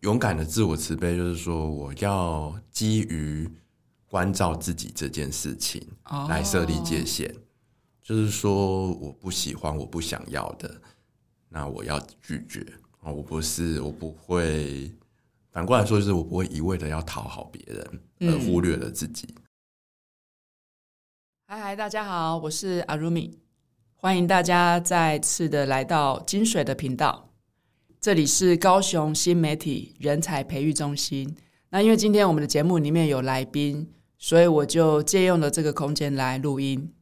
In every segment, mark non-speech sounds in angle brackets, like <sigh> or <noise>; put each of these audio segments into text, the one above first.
勇敢的自我慈悲，就是说我要基于关照自己这件事情来设立界限，哦、就是说我不喜欢、我不想要的，那我要拒绝啊！我不是，我不会。反过来说，就是我不会一味的要讨好别人，而忽略了自己。嗨嗨，大家好，我是阿如米，欢迎大家再次的来到金水的频道。这里是高雄新媒体人才培育中心。那因为今天我们的节目里面有来宾，所以我就借用了这个空间来录音。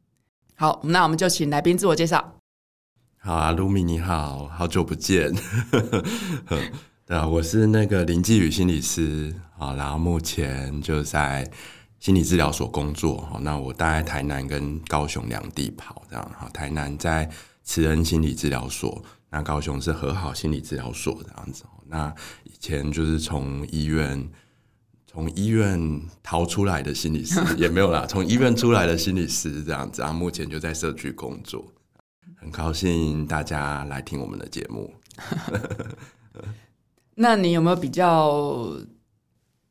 好，那我们就请来宾自我介绍。好，啊，卢米你好，好久不见。<laughs> 对啊，我是那个林继宇心理师啊，然后目前就在心理治疗所工作。那我大概台南跟高雄两地跑，这样哈。台南在慈恩心理治疗所，那高雄是和好心理治疗所这样子。那以前就是从医院从医院逃出来的心理师 <laughs> 也没有啦，从医院出来的心理师这样子啊。目前就在社区工作，很高兴大家来听我们的节目。<laughs> 那你有没有比较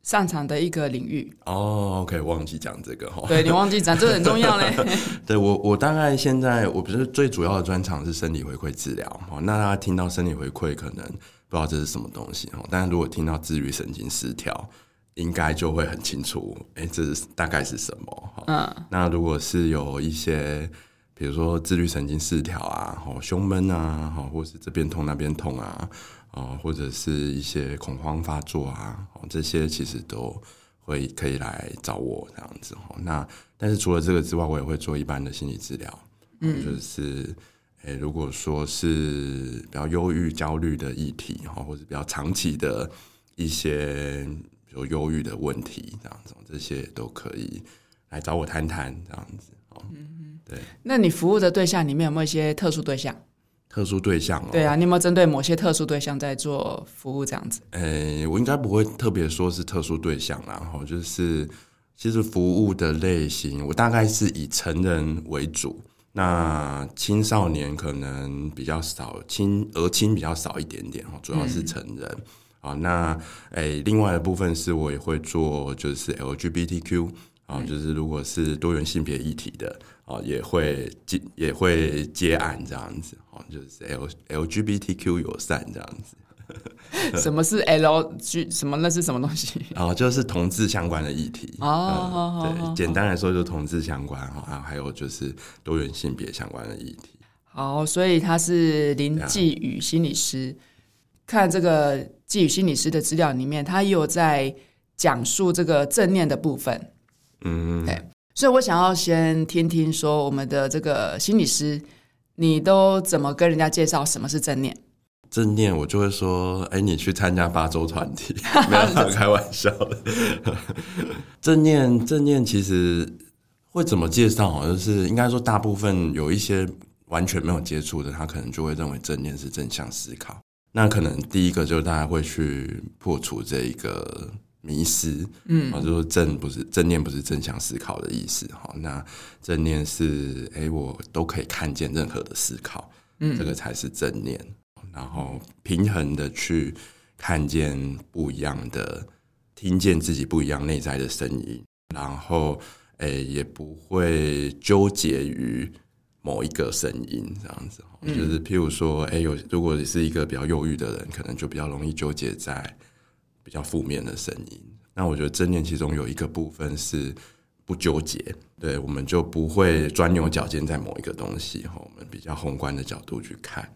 擅长的一个领域？哦，OK，忘记讲这个哈。对，你忘记讲，这个很重要嘞。<laughs> 对我，我大概现在我不是最主要的专长是生理回馈治疗。那大家听到生理回馈，可能不知道这是什么东西哈。但是如果听到自律神经失调，应该就会很清楚，哎，这是大概是什么？嗯。那如果是有一些，比如说自律神经失调啊，吼胸闷啊，吼或是这边痛那边痛啊。啊，或者是一些恐慌发作啊，哦这些其实都会可以来找我这样子哦。那但是除了这个之外，我也会做一般的心理治疗。嗯，就是诶、欸，如果说是比较忧郁、焦虑的议题哈，或者比较长期的一些比如忧郁的问题这样子，这些都可以来找我谈谈这样子。哦嗯，对。那你服务的对象里面有没有一些特殊对象？特殊对象哦，对啊，你有没有针对某些特殊对象在做服务这样子？诶、欸，我应该不会特别说是特殊对象啦，然后就是其实服务的类型，我大概是以成人为主，那青少年可能比较少，青儿青比较少一点点，主要是成人啊、嗯。那诶、欸，另外的部分是我也会做，就是 LGBTQ。啊，就是如果是多元性别议题的，哦，也会接也会接案这样子，哦，就是 L LGBTQ 友善这样子。<laughs> 什么是 LG 什么？那是什么东西？哦，就是同志相关的议题。哦，嗯、对，简单来说就是同志相关哈，还有就是多元性别相关的议题。好，所以他是林继宇心理师。看这个继宇心理师的资料里面，他也有在讲述这个正念的部分。嗯，对，所以我想要先听听说我们的这个心理师，你都怎么跟人家介绍什么是正念？正念，我就会说，哎，你去参加八周团体，<laughs> 没有开玩笑的。<laughs> 正念，正念其实会怎么介绍？就是应该说，大部分有一些完全没有接触的，他可能就会认为正念是正向思考。那可能第一个就是大家会去破除这一个。迷失，嗯，啊，就说正不是正念，不是正向思考的意思，哈。那正念是，哎，我都可以看见任何的思考，嗯，这个才是正念。然后平衡的去看见不一样的，听见自己不一样内在的声音，然后，哎，也不会纠结于某一个声音，这样子。就是譬如说，哎，有如果你是一个比较忧郁的人，可能就比较容易纠结在。比较负面的声音，那我觉得正念其中有一个部分是不纠结，对，我们就不会钻牛角尖在某一个东西，我们比较宏观的角度去看。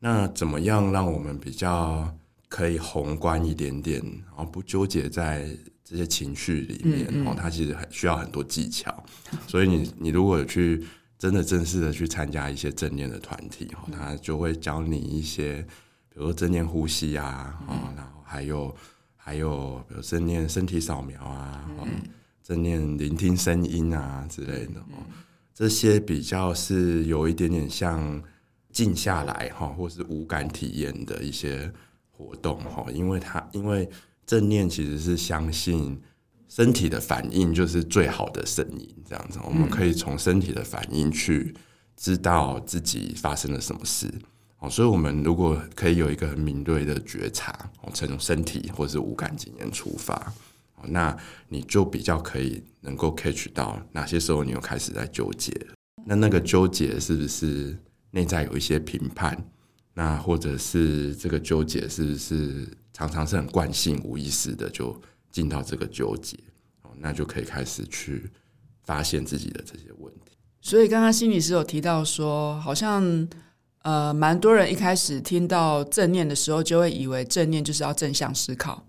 那怎么样让我们比较可以宏观一点点，然后不纠结在这些情绪里面？哦、嗯嗯，它其实很需要很多技巧。所以你你如果去真的正式的去参加一些正念的团体，哈，他就会教你一些，比如说正念呼吸啊，哦，然后还有。还有，比如正念身体扫描啊，嗯、正念聆听声音啊之类的，嗯、这些比较是有一点点像静下来哈，或是无感体验的一些活动哈，因为它因为正念其实是相信身体的反应就是最好的声音，这样子，我们可以从身体的反应去知道自己发生了什么事。哦，所以我们如果可以有一个很敏锐的觉察，从身体或是五感经验出发，那你就比较可以能够 catch 到哪些时候你又开始在纠结。那那个纠结是不是内在有一些评判？那或者是这个纠结是不是常常是很惯性、无意识的就进到这个纠结？哦，那就可以开始去发现自己的这些问题。所以刚刚心理师有提到说，好像。呃，蛮多人一开始听到正念的时候，就会以为正念就是要正向思考。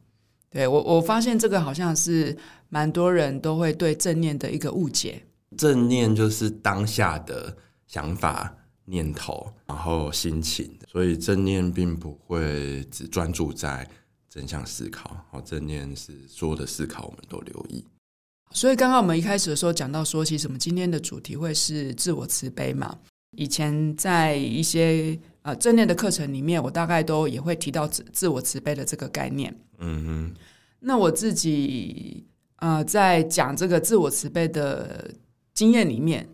对，我，我发现这个好像是蛮多人都会对正念的一个误解。正念就是当下的想法、念头，然后心情，所以正念并不会只专注在正向思考。好，正念是所有的思考我们都留意。所以刚刚我们一开始的时候讲到说，其实我们今天的主题会是自我慈悲嘛。以前在一些呃正念的课程里面，我大概都也会提到自自我慈悲的这个概念。嗯哼，那我自己呃在讲这个自我慈悲的经验里面，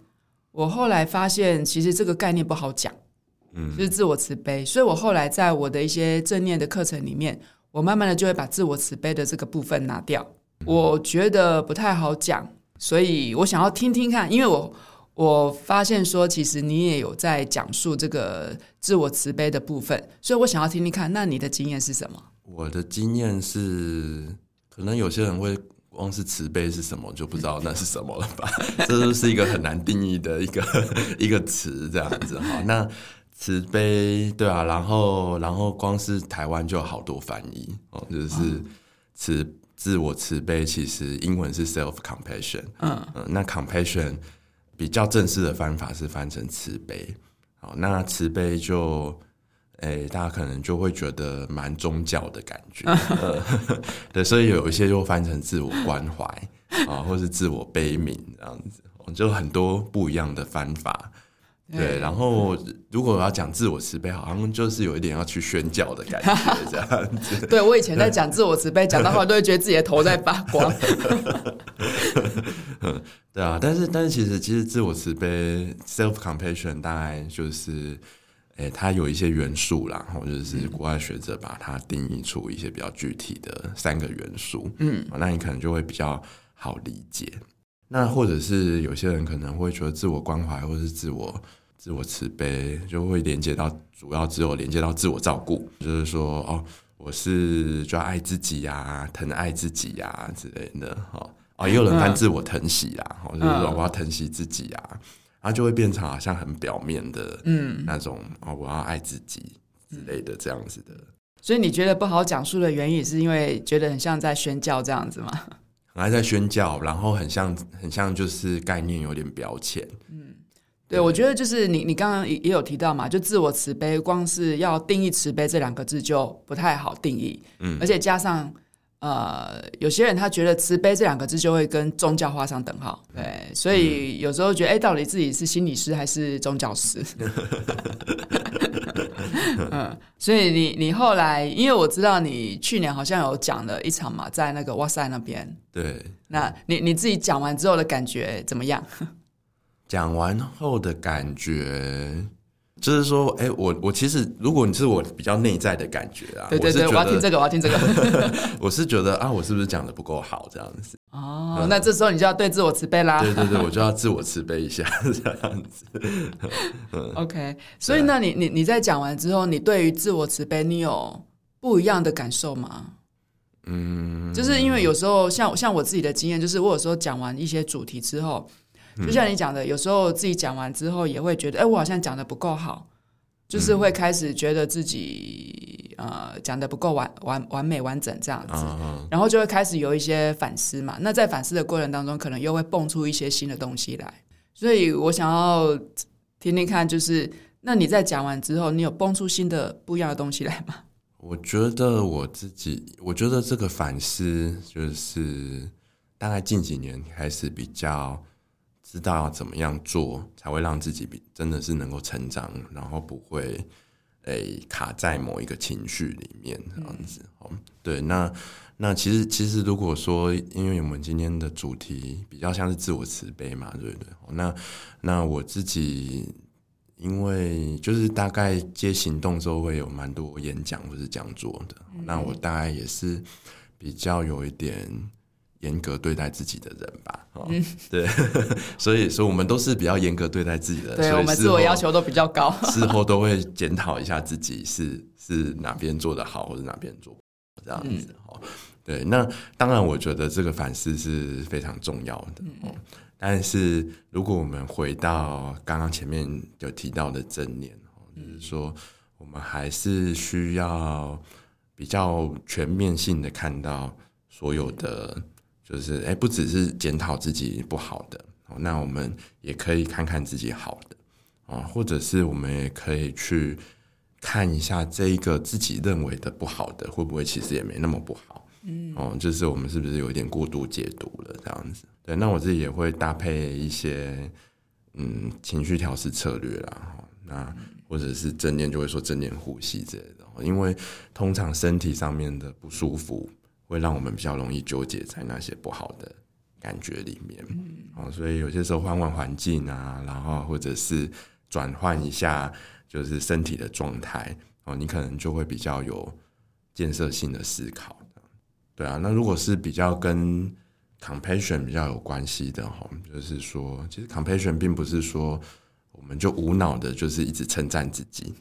我后来发现其实这个概念不好讲。嗯，就是自我慈悲，所以我后来在我的一些正念的课程里面，我慢慢的就会把自我慈悲的这个部分拿掉。我觉得不太好讲，所以我想要听听看，因为我。我发现说，其实你也有在讲述这个自我慈悲的部分，所以我想要听听看，那你的经验是什么？我的经验是，可能有些人会光是慈悲是什么就不知道那是什么了吧？<laughs> 这就是一个很难定义的一个 <laughs> 一个词，这样子哈。那慈悲，对啊，然后然后光是台湾就有好多翻译哦，就是慈自我慈悲，其实英文是 self compassion，嗯嗯，那 compassion。比较正式的翻法是翻成慈悲，好，那慈悲就，诶、欸，大家可能就会觉得蛮宗教的感觉，<laughs> <laughs> 对，所以有一些就翻成自我关怀啊，或是自我悲悯这样子，就很多不一样的翻法。对，然后如果我要讲自我慈悲，好像就是有一点要去宣教的感觉，这样子。<laughs> 对，我以前在讲自我慈悲，讲到后来都会觉得自己的头在发光。<laughs> 对啊，但是但是其实其实自我慈悲 （self compassion） 大概就是，诶，它有一些元素啦，然后就是国外学者把它定义出一些比较具体的三个元素。嗯，那你可能就会比较好理解。那或者是有些人可能会觉得自我关怀或是自我自我慈悲就会连接到主要只有连接到自我照顾，就是说哦，我是就要爱自己呀、啊，疼爱自己呀、啊、之类的哈。哦，也有人看自我疼惜啊，就是说我要疼惜自己啊，然后就会变成好像很表面的嗯那种哦，我要爱自己之类的这样子的。所以你觉得不好讲述的原因，是因为觉得很像在宣教这样子吗？<laughs> 还在宣教，然后很像，很像，就是概念有点标签。嗯，对，我觉得就是你，你刚刚也也有提到嘛，就自我慈悲，光是要定义慈悲这两个字就不太好定义。嗯，而且加上呃，有些人他觉得慈悲这两个字就会跟宗教画上等号。对，所以有时候觉得，哎，到底自己是心理师还是宗教师？<laughs> 嗯，所以你你后来，因为我知道你去年好像有讲了一场嘛，在那个哇塞那边。对，那你你自己讲完之后的感觉怎么样？讲完后的感觉。就是说，哎、欸，我我其实，如果你是我比较内在的感觉啊，对对对，我，我要听这个，我要听这个。<laughs> 我是觉得啊，我是不是讲的不够好这样子？哦，嗯、那这时候你就要对自我慈悲啦。对对对，<laughs> 我就要自我慈悲一下 <laughs> 这样子。嗯、OK，所以那你你你在讲完之后，你对于自我慈悲，你有不一样的感受吗？嗯，就是因为有时候像像我自己的经验，就是我有时候讲完一些主题之后。就像你讲的，有时候自己讲完之后，也会觉得，哎，我好像讲的不够好，就是会开始觉得自己呃讲的不够完完完美完整这样子，然后就会开始有一些反思嘛。那在反思的过程当中，可能又会蹦出一些新的东西来。所以我想要听听看，就是那你在讲完之后，你有蹦出新的不一样的东西来吗？我觉得我自己，我觉得这个反思就是大概近几年开始比较。知道要怎么样做才会让自己比真的是能够成长，然后不会诶、欸、卡在某一个情绪里面这样子。嗯、对，那那其实其实如果说，因为我们今天的主题比较像是自我慈悲嘛，对不对？那那我自己因为就是大概接行动之后会有蛮多演讲或是讲座的，嗯、那我大概也是比较有一点严格对待自己的人吧。嗯，对，<laughs> 所以所以我们都是比较严格对待自己的人，对，我们自我要求都比较高，<laughs> 事后都会检讨一下自己是是哪边做的好，或者哪边做这样子。嗯、对，那当然我觉得这个反思是非常重要的。嗯。但是，如果我们回到刚刚前面有提到的正念，就是说，我们还是需要比较全面性的看到所有的，就是哎，不只是检讨自己不好的，那我们也可以看看自己好的啊，或者是我们也可以去看一下这一个自己认为的不好的，会不会其实也没那么不好。嗯，哦，就是我们是不是有一点过度解读了这样子？对，那我自己也会搭配一些嗯情绪调试策略啦，那或者是正念就会说正念呼吸之类的，因为通常身体上面的不舒服会让我们比较容易纠结在那些不好的感觉里面，嗯，所以有些时候换换环境啊，然后或者是转换一下就是身体的状态，哦，你可能就会比较有建设性的思考。对啊，那如果是比较跟 compassion 比较有关系的哈，就是说，其实 compassion 并不是说我们就无脑的，就是一直称赞自己，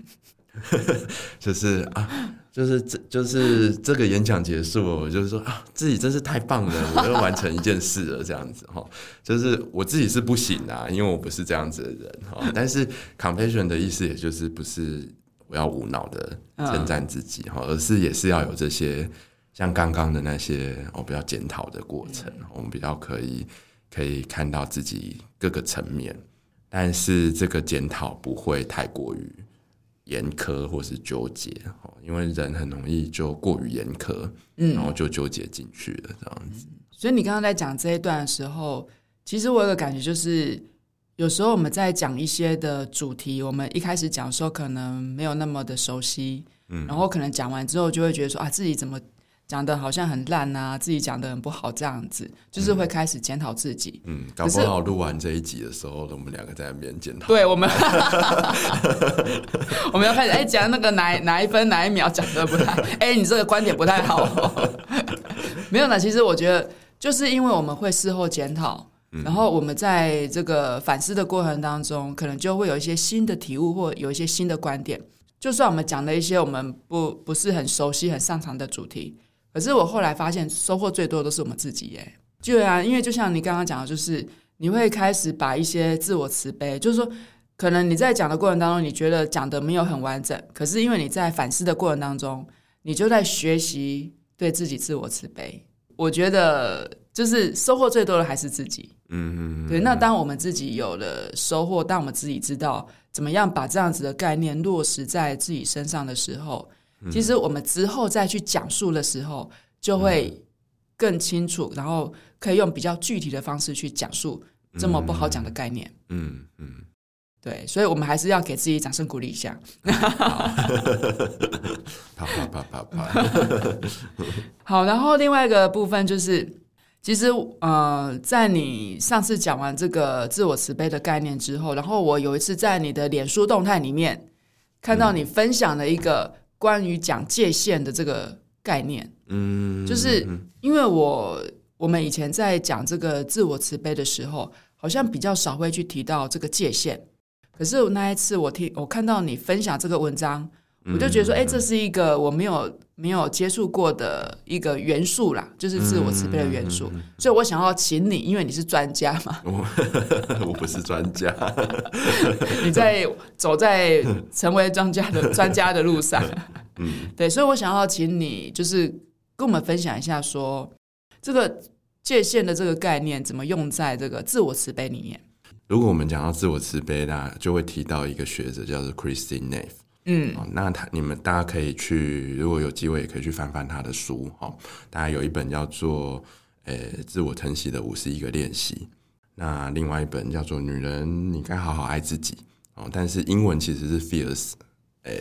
<laughs> 就是啊，就是这就是这个演讲结束，我就是说啊，自己真是太棒了，我又完成一件事了，这样子哈，就是我自己是不行啊，因为我不是这样子的人哈，但是 compassion 的意思，也就是不是我要无脑的称赞自己哈，而是也是要有这些。像刚刚的那些我比较检讨的过程，我们比较可以可以看到自己各个层面，但是这个检讨不会太过于严苛或是纠结，因为人很容易就过于严苛，嗯然后就纠结进去了这样子。所以你刚刚在讲这一段的时候，其实我有个感觉就是，有时候我们在讲一些的主题，我们一开始讲的时候可能没有那么的熟悉，嗯，然后可能讲完之后就会觉得说啊，自己怎么。讲的好像很烂啊，自己讲的很不好，这样子就是会开始检讨自己。嗯，搞不好录完这一集的时候，我们两个在那边检讨。对，我们 <laughs> 我们要开始哎，讲那个哪哪一分哪一秒讲的不太 <laughs> 哎，你这个观点不太好。<laughs> 没有呢，其实我觉得就是因为我们会事后检讨，然后我们在这个反思的过程当中，可能就会有一些新的体悟，或有一些新的观点。就算我们讲了一些我们不不是很熟悉、很擅长的主题。可是我后来发现，收获最多的都是我们自己耶。对啊，因为就像你刚刚讲的，就是你会开始把一些自我慈悲，就是说，可能你在讲的过程当中，你觉得讲的没有很完整，可是因为你在反思的过程当中，你就在学习对自己自我慈悲。我觉得就是收获最多的还是自己。嗯嗯。对，那当我们自己有了收获，当我们自己知道怎么样把这样子的概念落实在自己身上的时候。其实我们之后再去讲述的时候，就会更清楚，然后可以用比较具体的方式去讲述这么不好讲的概念。嗯嗯，对，所以我们还是要给自己掌声鼓励一下。啪啪啪啪啪。<laughs> 好，然后另外一个部分就是，其实呃，在你上次讲完这个自我慈悲的概念之后，然后我有一次在你的脸书动态里面看到你分享了一个。关于讲界限的这个概念，嗯，就是因为我我们以前在讲这个自我慈悲的时候，好像比较少会去提到这个界限。可是那一次我听我看到你分享这个文章，我就觉得说，哎，这是一个我没有没有接触过的一个元素啦，就是自我慈悲的元素。所以我想要请你，因为你是专家嘛，<laughs> 我不是专家，<laughs> 你在走在成为专家的专家的路上，嗯，<laughs> 对，所以我想要请你，就是跟我们分享一下，说这个界限的这个概念怎么用在这个自我慈悲里面。如果我们讲到自我慈悲，那就会提到一个学者叫做 Kristin Neff。嗯，那他你们大家可以去，如果有机会也可以去翻翻他的书哈。大家有一本叫做《呃自我疼惜的五十一个练习》，那另外一本叫做《女人你该好好爱自己》哦，但是英文其实是 Fierce，呃，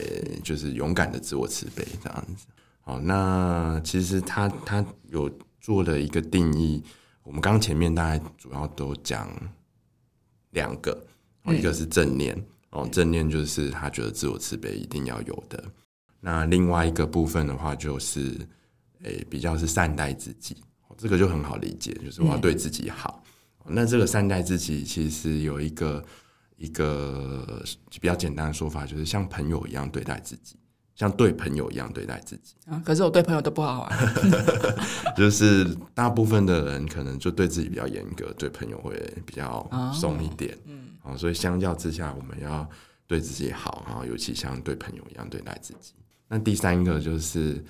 就是勇敢的自我慈悲这样子。好，那其实他他有做了一个定义，我们刚刚前面大概主要都讲两个，一个是正念。哦，正念就是他觉得自我慈悲一定要有的。那另外一个部分的话，就是诶、欸，比较是善待自己，这个就很好理解，就是我要对自己好。嗯、那这个善待自己，其实有一个一个比较简单的说法，就是像朋友一样对待自己。像对朋友一样对待自己啊，可是我对朋友都不好啊。<laughs> 就是大部分的人可能就对自己比较严格，对朋友会比较松一点。嗯，啊，所以相较之下，我们要对自己好啊，尤其像对朋友一样对待自己。那第三个就是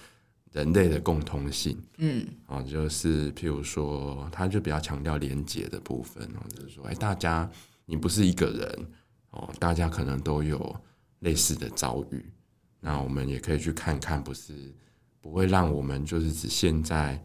人类的共通性，嗯，啊，就是譬如说，他就比较强调连结的部分，就是说，哎，大家你不是一个人哦，大家可能都有类似的遭遇。那我们也可以去看看，不是不会让我们就是只陷在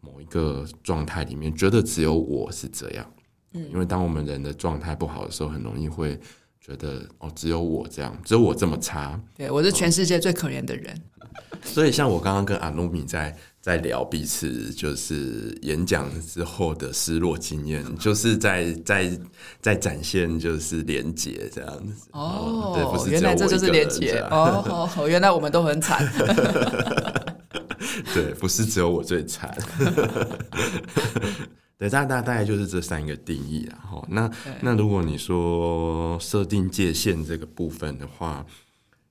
某一个状态里面，觉得只有我是这样。嗯，因为当我们人的状态不好的时候，很容易会觉得哦，只有我这样，只有我这么差。对，我是全世界最可怜的人。嗯，所以，像我刚刚跟阿努米在。在聊彼此就是演讲之后的失落经验，就是在在在展现就是连结这样子哦，对，不是原来这就是连结哦，哦，原来我们都很惨，<laughs> 对，不是只有我最惨，对，大大大概就是这三个定义然后那那如果你说设定界限这个部分的话，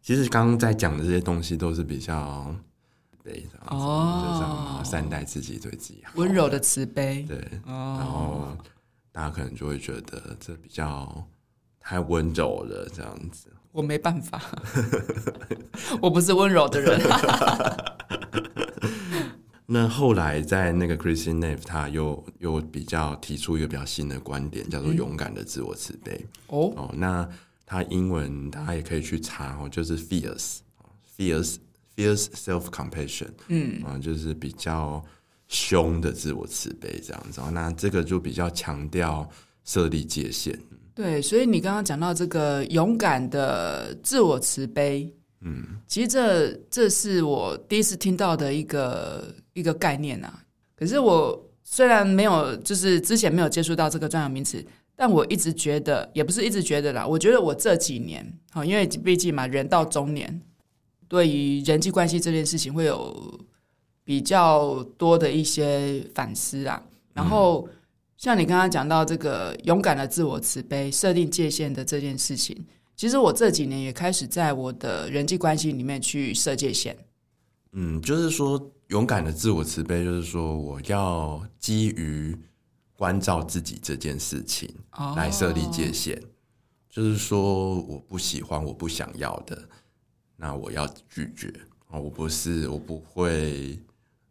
其实刚刚在讲的这些东西都是比较。悲哦，善待自己，对自己好，温柔的慈悲，对，哦、然后大家可能就会觉得这比较太温柔了，这样子。我没办法，<laughs> 我不是温柔的人。<laughs> 那后来在那个 Kristin Neff，他又又比较提出一个比较新的观点，叫做勇敢的自我慈悲。哦、嗯、哦，那他英文大家也可以去查哦，就是 fierce，fierce。Fierce self-compassion，嗯啊，就是比较凶的自我慈悲这样子。那这个就比较强调设立界限。对，所以你刚刚讲到这个勇敢的自我慈悲，嗯，其实这这是我第一次听到的一个一个概念啊。可是我虽然没有，就是之前没有接触到这个专有名词，但我一直觉得，也不是一直觉得啦。我觉得我这几年，好，因为毕竟嘛，人到中年。对于人际关系这件事情，会有比较多的一些反思啊。然后，像你刚刚讲到这个勇敢的自我慈悲、设定界限的这件事情，其实我这几年也开始在我的人际关系里面去设界限。嗯，就是说勇敢的自我慈悲，就是说我要基于关照自己这件事情来设立界限，哦、就是说我不喜欢、我不想要的。那我要拒绝啊！我不是，我不会。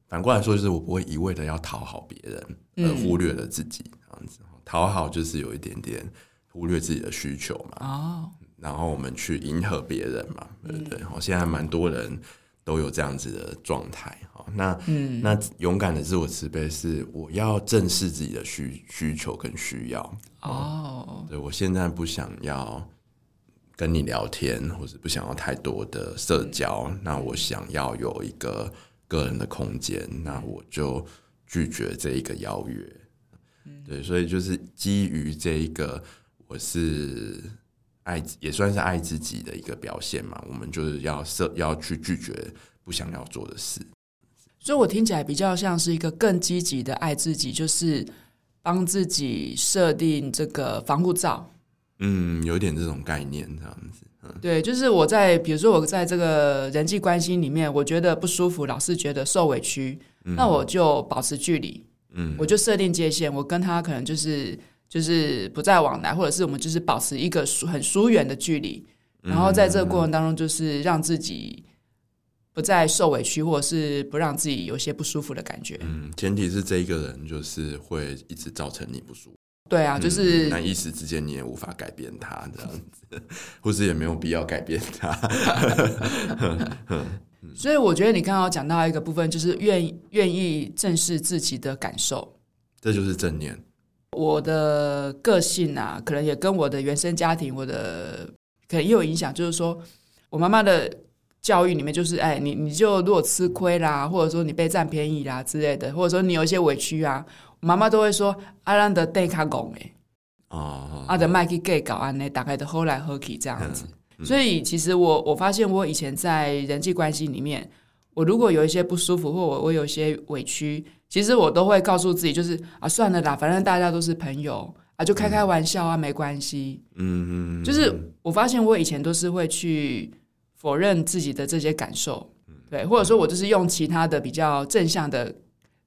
反过来说，就是我不会一味的要讨好别人，而忽略了自己。这样子，讨好就是有一点点忽略自己的需求嘛。哦。然后我们去迎合别人嘛，对不对？好，现在蛮多人都有这样子的状态。好，那嗯，那勇敢的自我慈悲是我要正视自己的需需求跟需要。哦。对，我现在不想要。跟你聊天，或者不想要太多的社交，嗯、那我想要有一个个人的空间，那我就拒绝这一个邀约。嗯、对，所以就是基于这一个，我是爱，也算是爱自己的一个表现嘛。我们就是要设，要去拒绝不想要做的事。所以我听起来比较像是一个更积极的爱自己，就是帮自己设定这个防护罩。嗯，有点这种概念，这样子。嗯、对，就是我在，比如说我在这个人际关系里面，我觉得不舒服，老是觉得受委屈，嗯、那我就保持距离，嗯，我就设定界限，我跟他可能就是就是不再往来，或者是我们就是保持一个疏很疏远的距离，然后在这个过程当中，就是让自己不再受委屈，或者是不让自己有些不舒服的感觉。嗯，前提是这一个人就是会一直造成你不舒服。对啊，就是、嗯、那一时之间你也无法改变他这样子，<laughs> 或是也没有必要改变他。<laughs> 所以我觉得你刚刚讲到一个部分，就是愿愿意正视自己的感受，这就是正念。我的个性啊，可能也跟我的原生家庭，我的可能也有影响。就是说我妈妈的教育里面，就是哎，你你就如果吃亏啦，或者说你被占便宜啦之类的，或者说你有一些委屈啊。妈妈都会说：“阿兰的戴卡拱哎，哦，啊的麦去 gay 搞安呢，打开的后来喝起这样子。所以其实我我发现我以前在人际关系里面，我如果有一些不舒服或我我有一些委屈，其实我都会告诉自己，就是啊算了啦，反正大家都是朋友啊，就开开玩笑啊，嗯、没关系。嗯嗯，就是我发现我以前都是会去否认自己的这些感受，对，或者说我就是用其他的比较正向的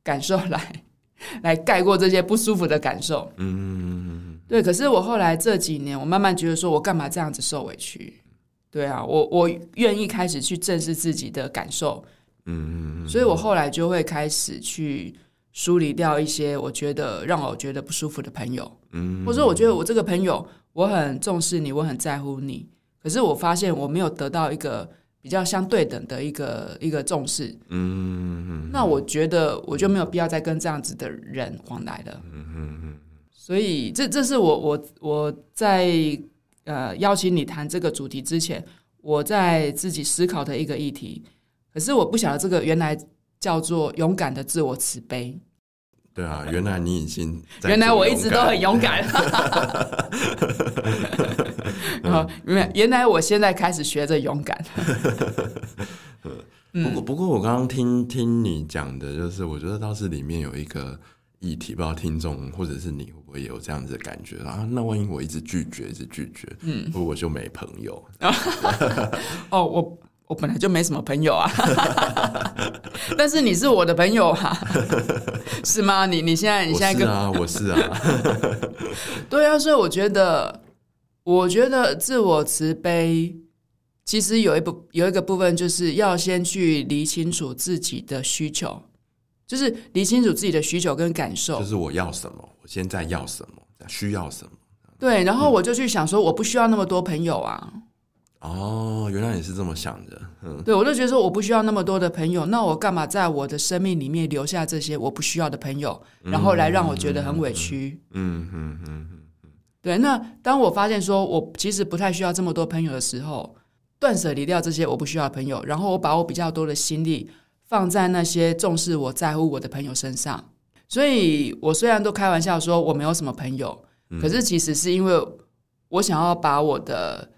感受来 <laughs> 来盖过这些不舒服的感受。嗯，对。可是我后来这几年，我慢慢觉得说，我干嘛这样子受委屈？对啊，我我愿意开始去正视自己的感受。嗯，所以我后来就会开始去梳理掉一些我觉得让我觉得不舒服的朋友。嗯，或者说我觉得我这个朋友，我很重视你，我很在乎你。可是我发现我没有得到一个比较相对等的一个一个重视，嗯，那我觉得我就没有必要再跟这样子的人往来了，嗯嗯嗯，所以这这是我我我在呃邀请你谈这个主题之前，我在自己思考的一个议题，可是我不晓得这个原来叫做勇敢的自我慈悲。对啊，原来你已经原来我一直都很勇敢。好，<laughs> 原原来我现在开始学着勇敢。不 <laughs> 过不过，我刚刚听听你讲的，就是我觉得倒是里面有一个议题，不知道听众或者是你会不会有这样子的感觉啊？那万一我一直拒绝，一直拒绝，嗯，我就没朋友。<laughs> 哦，我。我本来就没什么朋友啊，<laughs> 但是你是我的朋友啊，<laughs> 是吗？你你现在你现在跟啊，我是啊，<laughs> 对啊，所以我觉得，我觉得自我慈悲其实有一部有一个部分，就是要先去理清楚自己的需求，就是理清楚自己的需求跟感受，就是我要什么，我现在要什么，需要什么，对，然后我就去想说，我不需要那么多朋友啊。哦，原来你是这么想的，嗯，对，我就觉得说我不需要那么多的朋友，那我干嘛在我的生命里面留下这些我不需要的朋友，然后来让我觉得很委屈？嗯嗯嗯嗯，对。那当我发现说我其实不太需要这么多朋友的时候，断舍离掉这些我不需要的朋友，然后我把我比较多的心力放在那些重视我在乎我的朋友身上。所以我虽然都开玩笑说我没有什么朋友，可是其实是因为我想要把我的。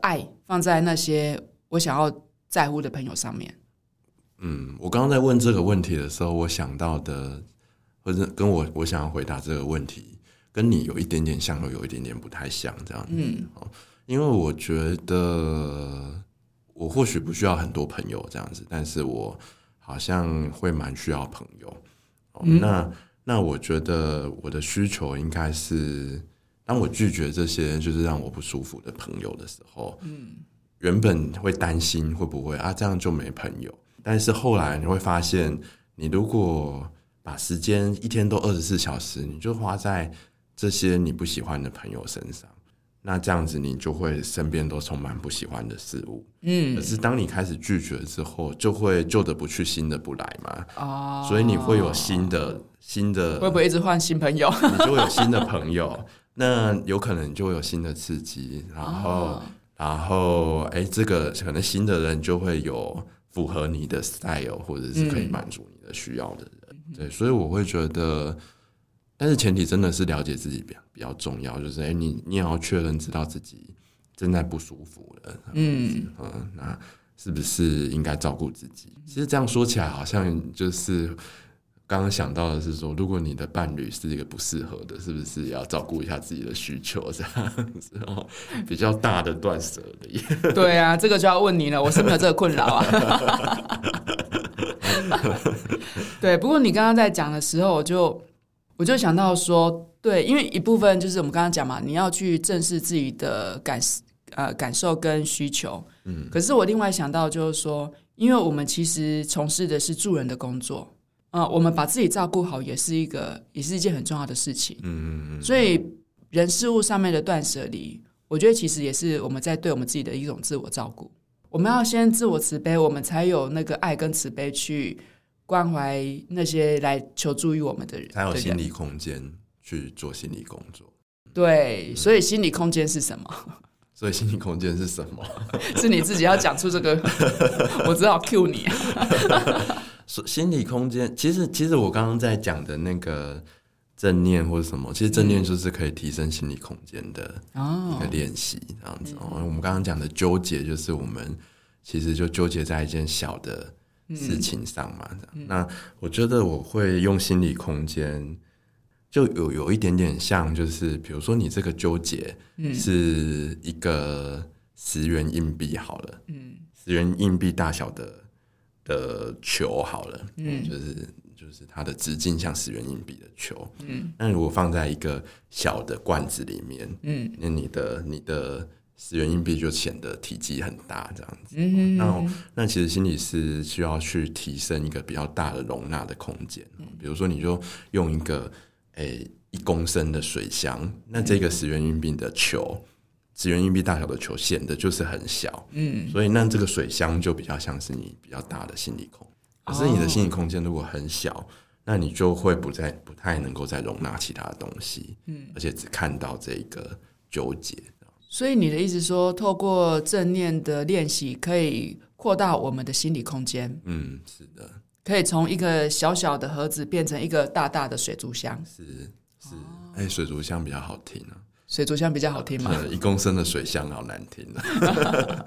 爱放在那些我想要在乎的朋友上面。嗯，我刚刚在问这个问题的时候，我想到的，或者跟我我想要回答这个问题，跟你有一点点像，又有一点点不太像，这样子。嗯，因为我觉得我或许不需要很多朋友这样子，但是我好像会蛮需要朋友。嗯，那那我觉得我的需求应该是。当我拒绝这些就是让我不舒服的朋友的时候，嗯，原本会担心会不会啊这样就没朋友，但是后来你会发现，你如果把时间一天都二十四小时，你就花在这些你不喜欢的朋友身上，那这样子你就会身边都充满不喜欢的事物，嗯，可是当你开始拒绝之后，就会旧的不去，新的不来嘛，哦，所以你会有新的新的，会不会一直换新朋友？<laughs> 你就会有新的朋友。那有可能就会有新的刺激，然后，oh. 然后，哎，这个可能新的人就会有符合你的 style，或者是可以满足你的需要的人，嗯、对，所以我会觉得，但是前提真的是了解自己比较比较重要，就是哎，你你也要确认知道自己正在不舒服了，嗯嗯，那是不是应该照顾自己？其实这样说起来，好像就是。刚刚想到的是说，如果你的伴侣是一个不适合的，是不是也要照顾一下自己的需求？这样子哦，比较大的断舍离。对啊，这个就要问你了，我是没有这个困扰啊。<laughs> 对，不过你刚刚在讲的时候，我就我就想到说，对，因为一部分就是我们刚刚讲嘛，你要去正视自己的感呃感受跟需求。嗯，可是我另外想到就是说，因为我们其实从事的是助人的工作。啊、呃，我们把自己照顾好也是一个，也是一件很重要的事情。嗯嗯嗯，所以人事物上面的断舍离，我觉得其实也是我们在对我们自己的一种自我照顾。我们要先自我慈悲，我们才有那个爱跟慈悲去关怀那些来求助于我们的人，才有心理空间去做心理工作。对，所以心理空间是什么？<laughs> 所以心理空间是什么？<laughs> 是你自己要讲出这个，<laughs> 我只好 cue 你啊。心理空间，其实其实我刚刚在讲的那个正念或者什么，其实正念就是可以提升心理空间的一个练习，这样子。哦，我们刚刚讲的纠结，就是我们其实就纠结在一件小的事情上嘛。那我觉得我会用心理空间，就有有一点点像，就是比如说你这个纠结是一个十元硬币好了，嗯，十元硬币大小的的球好了，嗯，就是。就是它的直径像十元硬币的球，嗯，那如果放在一个小的罐子里面，嗯，那你的你的十元硬币就显得体积很大，这样子。嗯，那那其实心理是需要去提升一个比较大的容纳的空间，比如说你就用一个诶一公升的水箱，那这个十元硬币的球，十元硬币大小的球显得就是很小，嗯，所以那这个水箱就比较像是你比较大的心理空。可是你的心理空间如果很小，oh. 那你就会不再不太能够再容纳其他的东西，嗯，而且只看到这个纠结。所以你的意思说，透过正念的练习，可以扩大我们的心理空间。嗯，是的，可以从一个小小的盒子变成一个大大的水族箱。是是，哎、欸，水族箱比较好听啊。水族箱比较好听吗？<laughs> 一公升的水箱好难听啊。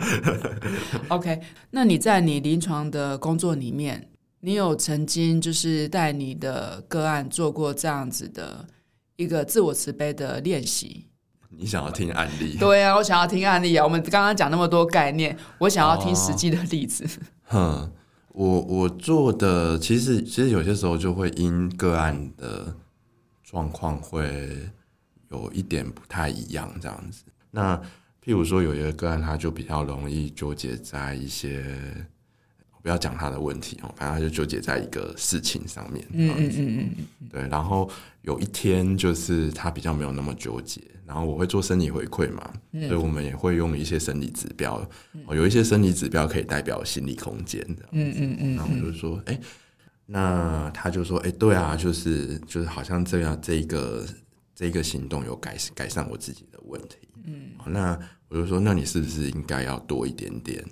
<laughs> OK，那你在你临床的工作里面，你有曾经就是带你的个案做过这样子的一个自我慈悲的练习？你想要听案例？对啊，我想要听案例啊。我们刚刚讲那么多概念，我想要听实际的例子。<laughs> 哼、哦，我我做的其实其实有些时候就会因个案的状况会。有一点不太一样，这样子。那譬如说，有一个个案，他就比较容易纠结在一些，不要讲他的问题哦，反正他就纠结在一个事情上面。嗯嗯嗯嗯。对，然后有一天就是他比较没有那么纠结，然后我会做生理回馈嘛，所以我们也会用一些生理指标，有一些生理指标可以代表心理空间。嗯嗯嗯。然后我就说，哎，那他就说，哎，对啊，就是就是好像这样这一个。这个行动有改改善我自己的问题，嗯，那我就说，那你是不是应该要多一点点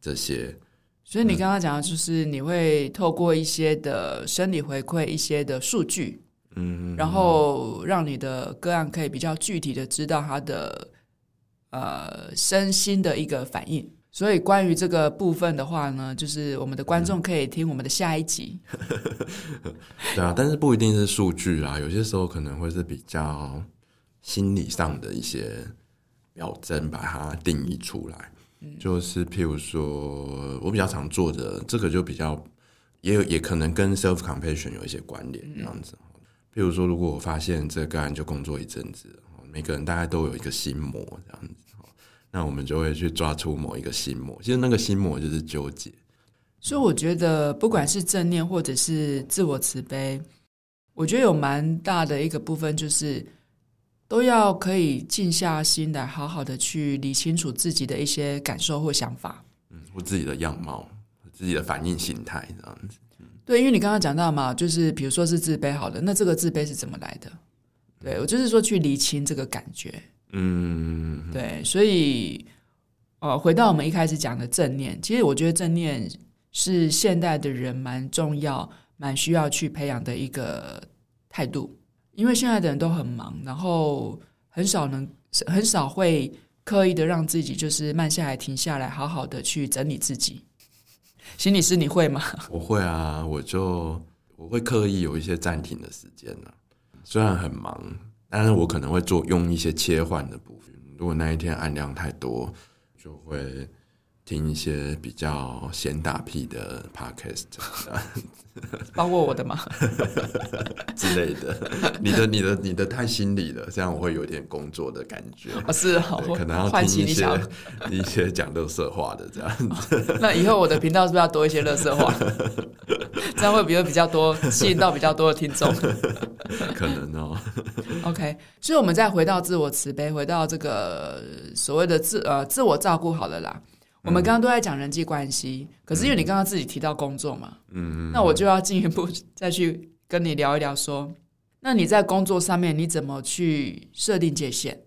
这些？所以你刚刚讲的就是你会透过一些的生理回馈、一些的数据，嗯，然后让你的个案可以比较具体的知道他的呃身心的一个反应。所以关于这个部分的话呢，就是我们的观众可以听我们的下一集。<laughs> 对啊，但是不一定是数据啊，有些时候可能会是比较心理上的一些表征，把它定义出来。嗯、就是譬如说，我比较常做的这个就比较，也有也可能跟 self compassion 有一些关联这样子。嗯、譬如说，如果我发现这个案就工作一阵子，每个人大概都有一个心魔这样子。那我们就会去抓出某一个心魔，其实那个心魔就是纠结。所以我觉得，不管是正念或者是自我慈悲，我觉得有蛮大的一个部分，就是都要可以静下心来，好好的去理清楚自己的一些感受或想法，嗯，或自己的样貌、自己的反应心态这样子。对，因为你刚刚讲到嘛，就是比如说是自卑，好了，那这个自卑是怎么来的？对，我就是说去理清这个感觉。嗯，对，所以，呃，回到我们一开始讲的正念，其实我觉得正念是现代的人蛮重要、蛮需要去培养的一个态度，因为现在的人都很忙，然后很少能很少会刻意的让自己就是慢下来、停下来，好好的去整理自己。心理师，你会吗？<laughs> 我会啊，我就我会刻意有一些暂停的时间呢，虽然很忙。但是我可能会做用一些切换的部分。如果那一天按量太多，就会听一些比较闲打屁的 podcast，<laughs> 包括我的吗？<laughs> 之类的。你的、你的、你的太心理了，这样我会有点工作的感觉。哦、是好，可能要听一些一些讲乐色话的这样子、哦。那以后我的频道是不是要多一些乐色话？<laughs> 这样会比较比较多，吸引到比较多的听众。可能哦。OK，所以我们再回到自我慈悲，回到这个所谓的自呃自我照顾好了啦。我们刚刚都在讲人际关系，可是因为你刚刚自己提到工作嘛，嗯，那我就要进一步 <laughs> 再去跟你聊一聊，说，那你在工作上面你怎么去设定界限？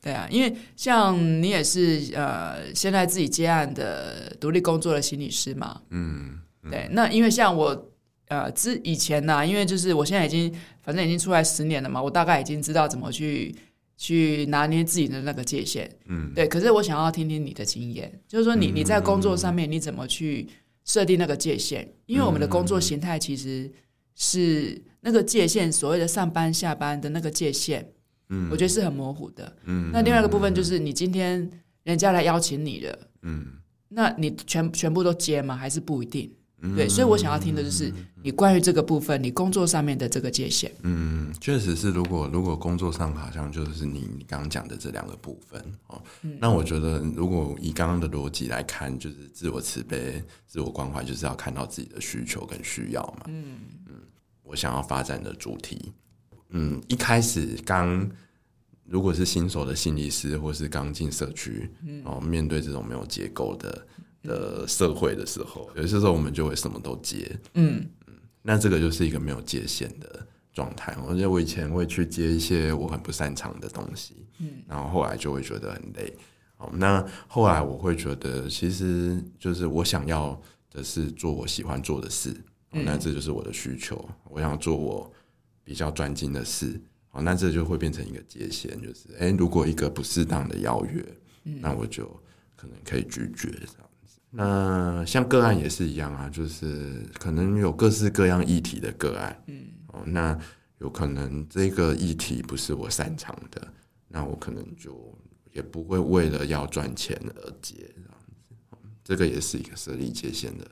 对啊，因为像你也是呃现在自己接案的独立工作的心理师嘛，嗯，对，那因为像我呃，之以前呢、啊，因为就是我现在已经反正已经出来十年了嘛，我大概已经知道怎么去去拿捏自己的那个界限，嗯，对。可是我想要听听你的经验，就是说你你在工作上面你怎么去设定那个界限？因为我们的工作形态其实是那个界限，所谓的上班下班的那个界限，嗯，我觉得是很模糊的，嗯。那另外一个部分就是你今天人家来邀请你了，嗯，那你全全部都接吗？还是不一定？对，所以我想要听的就是你关于这个部分，你工作上面的这个界限。嗯，确实是，如果如果工作上好像就是你你刚刚讲的这两个部分哦，嗯、那我觉得如果以刚刚的逻辑来看，就是自我慈悲、自我关怀，就是要看到自己的需求跟需要嘛。嗯嗯，我想要发展的主题，嗯，一开始刚如果是新手的心理师，或是刚进社区，嗯、哦，面对这种没有结构的。的社会的时候，有些时候我们就会什么都接，嗯嗯，那这个就是一个没有界限的状态。我觉得我以前会去接一些我很不擅长的东西，嗯，然后后来就会觉得很累。哦，那后来我会觉得，其实就是我想要的是做我喜欢做的事，哦，那这就是我的需求。我想做我比较专精的事，好，那这就会变成一个界限，就是，哎，如果一个不适当的邀约，那我就可能可以拒绝这样。那像个案也是一样啊，就是可能有各式各样议题的个案，嗯，哦，那有可能这个议题不是我擅长的，那我可能就也不会为了要赚钱而接这样子，这个也是一个设立界限的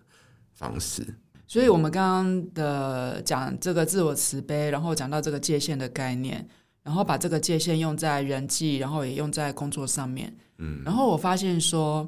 方式。所以，我们刚刚的讲这个自我慈悲，然后讲到这个界限的概念，然后把这个界限用在人际，然后也用在工作上面，嗯，然后我发现说。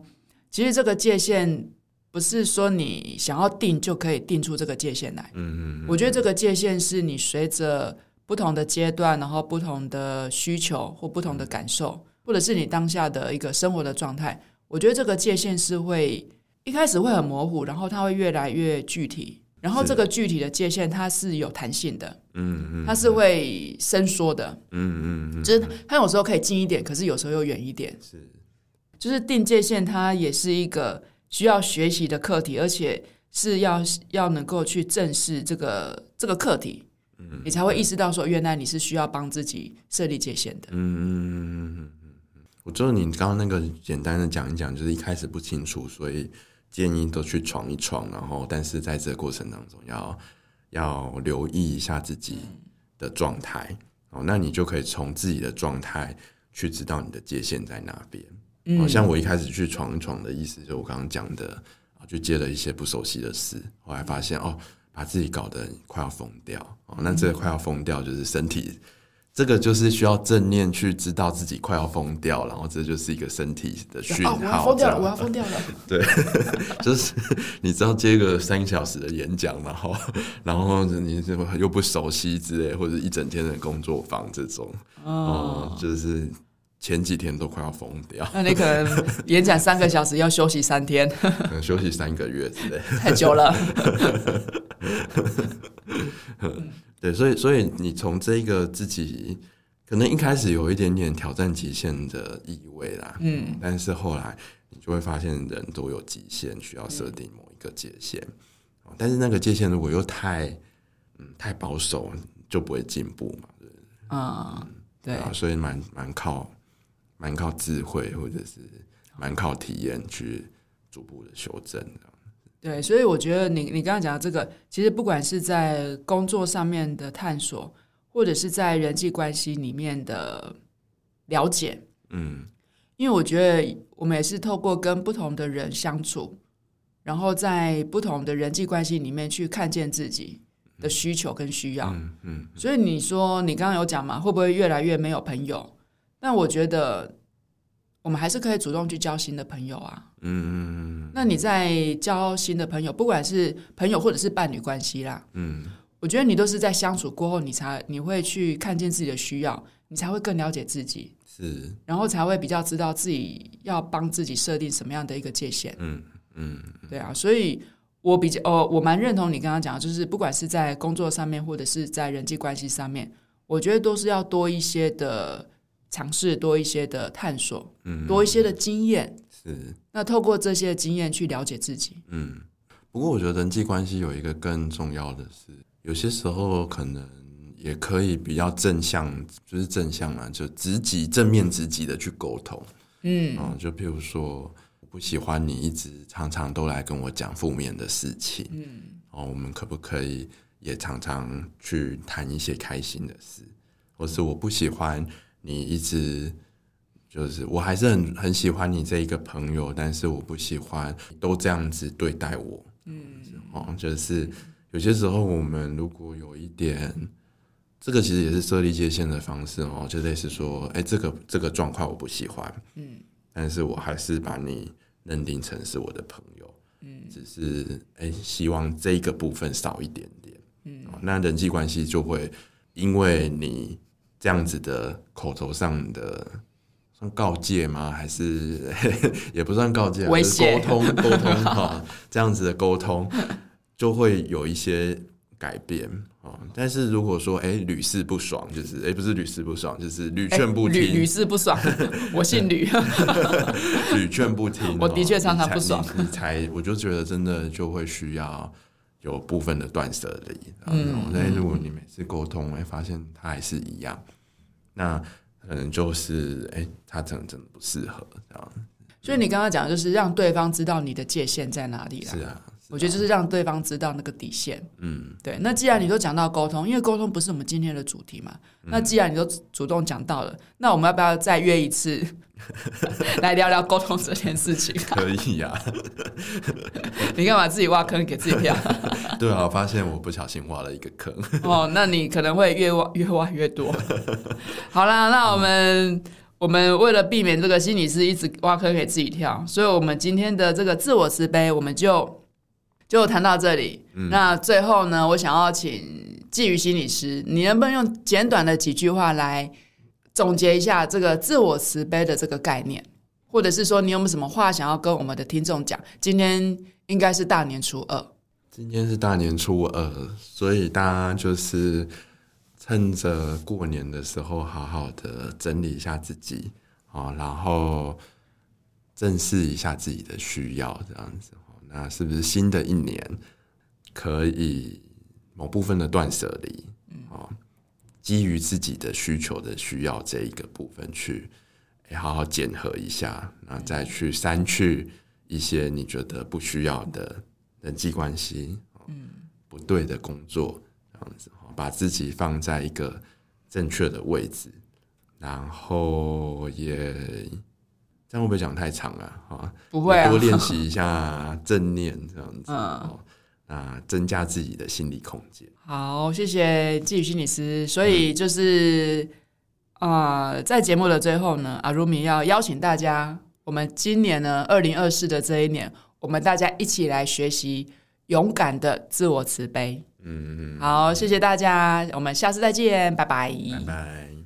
其实这个界限不是说你想要定就可以定出这个界限来。嗯嗯。我觉得这个界限是你随着不同的阶段，然后不同的需求或不同的感受，或者是你当下的一个生活的状态。我觉得这个界限是会一开始会很模糊，然后它会越来越具体。然后这个具体的界限它是有弹性的。嗯嗯。它是会伸缩的。嗯嗯。就是它有时候可以近一点，可是有时候又远一点。是。就是定界限，它也是一个需要学习的课题，而且是要要能够去正视这个这个课题，嗯，你才会意识到说，原来你是需要帮自己设立界限的。嗯嗯嗯嗯嗯，我觉得你刚刚那个简单的讲一讲，就是一开始不清楚，所以建议都去闯一闯，然后但是在这个过程当中要要留意一下自己的状态，哦，那你就可以从自己的状态去知道你的界限在哪边。好像我一开始去闯一闯的意思，就我刚刚讲的啊，就接了一些不熟悉的事，后来发现哦，把自己搞得快要疯掉哦。那这个快要疯掉，就是身体，这个就是需要正念去知道自己快要疯掉，然后这就是一个身体的讯号。哦，我要疯掉了，我要疯掉了。<laughs> 对，<laughs> 就是 <laughs> 你知道接个三个小时的演讲，然后然后你又不熟悉之类，或者一整天的工作坊这种哦，就是。前几天都快要疯掉，那你可能演讲三个小时要休息三天，可 <laughs> 能休息三个月之类，太久了。<laughs> 对，所以所以你从这个自己可能一开始有一点点挑战极限的意味啦，嗯，但是后来你就会发现人都有极限，需要设定某一个界限，嗯，但是那个界限如果又太嗯太保守，就不会进步嘛，对，嗯，对啊，所以蛮蛮靠。蛮靠智慧，或者是蛮靠体验去逐步的修正。对，所以我觉得你你刚刚讲的这个，其实不管是在工作上面的探索，或者是在人际关系里面的了解，嗯，因为我觉得我们也是透过跟不同的人相处，然后在不同的人际关系里面去看见自己的需求跟需要。嗯嗯。所以你说你刚刚有讲嘛，会不会越来越没有朋友？但我觉得，我们还是可以主动去交新的朋友啊。嗯嗯嗯，那你在交新的朋友，不管是朋友或者是伴侣关系啦，嗯，我觉得你都是在相处过后，你才你会去看见自己的需要，你才会更了解自己，是，然后才会比较知道自己要帮自己设定什么样的一个界限。嗯嗯，对啊，所以我比较哦，我蛮认同你刚刚讲的，就是不管是在工作上面，或者是在人际关系上面，我觉得都是要多一些的。尝试多一些的探索，嗯，多一些的经验，是。那透过这些经验去了解自己，嗯，不过我觉得人际关系有一个更重要的是，有些时候可能也可以比较正向，就是正向嘛，就直击正面直击的去沟通。嗯，啊，就譬如说，我不喜欢你一直常常都来跟我讲负面的事情。嗯，哦，我们可不可以也常常去谈一些开心的事？或是我不喜欢你一直。就是我还是很很喜欢你这一个朋友，但是我不喜欢都这样子对待我。嗯，哦，就是有些时候我们如果有一点，这个其实也是设立界限的方式哦，就类似说，哎，这个这个状况我不喜欢，嗯，但是我还是把你认定成是我的朋友，嗯，只是哎，希望这一个部分少一点点，嗯，那人际关系就会因为你这样子的口头上的。算告诫吗？还是 <laughs> 也不算告诫，沟通 <laughs> 沟通哈，这样子的沟通就会有一些改变啊。但是如果说哎屡试不爽，就是哎不是屡试不爽，就是屡劝不听，屡试不爽。<laughs> 我姓吕，屡劝不听，我的确常常不爽。你才我就觉得真的就会需要有部分的断舍离。嗯，但如果你每次沟通，哎发现他还是一样，那。可能就是，哎、欸，他可能真的不适合这样。所以你刚刚讲的就是让对方知道你的界限在哪里啦。是啊。我觉得就是让对方知道那个底线。嗯，对。那既然你都讲到沟通，因为沟通不是我们今天的主题嘛，嗯、那既然你都主动讲到了，那我们要不要再约一次 <laughs> 来聊聊沟通这件事情？<laughs> 可以呀、啊。你干嘛自己挖坑给自己跳？<laughs> 对啊，我发现我不小心挖了一个坑。哦，那你可能会越挖越挖越多。好啦，那我们、嗯、我们为了避免这个心理师一直挖坑给自己跳，所以我们今天的这个自我慈悲，我们就。就谈到这里，嗯、那最后呢，我想要请纪瑜心理师，你能不能用简短的几句话来总结一下这个自我慈悲的这个概念，或者是说你有没有什么话想要跟我们的听众讲？今天应该是大年初二，今天是大年初二，所以大家就是趁着过年的时候，好好的整理一下自己啊，然后正视一下自己的需要，这样子。那是不是新的一年可以某部分的断舍离？啊，基于自己的需求的需要这一个部分去，好好检核一下，然后再去删去一些你觉得不需要的人际关系，嗯，不对的工作，这样子，把自己放在一个正确的位置，然后也。这样会不会讲太长了？啊，不会啊，多练习一下正念这样子，嗯，啊，增加自己的心理空间。好，谢谢纪宇心理师。所以就是啊、嗯呃，在节目的最后呢，阿如米要邀请大家，我们今年呢，二零二四的这一年，我们大家一起来学习勇敢的自我慈悲。嗯嗯，好，谢谢大家，我们下次再见，拜拜，拜拜。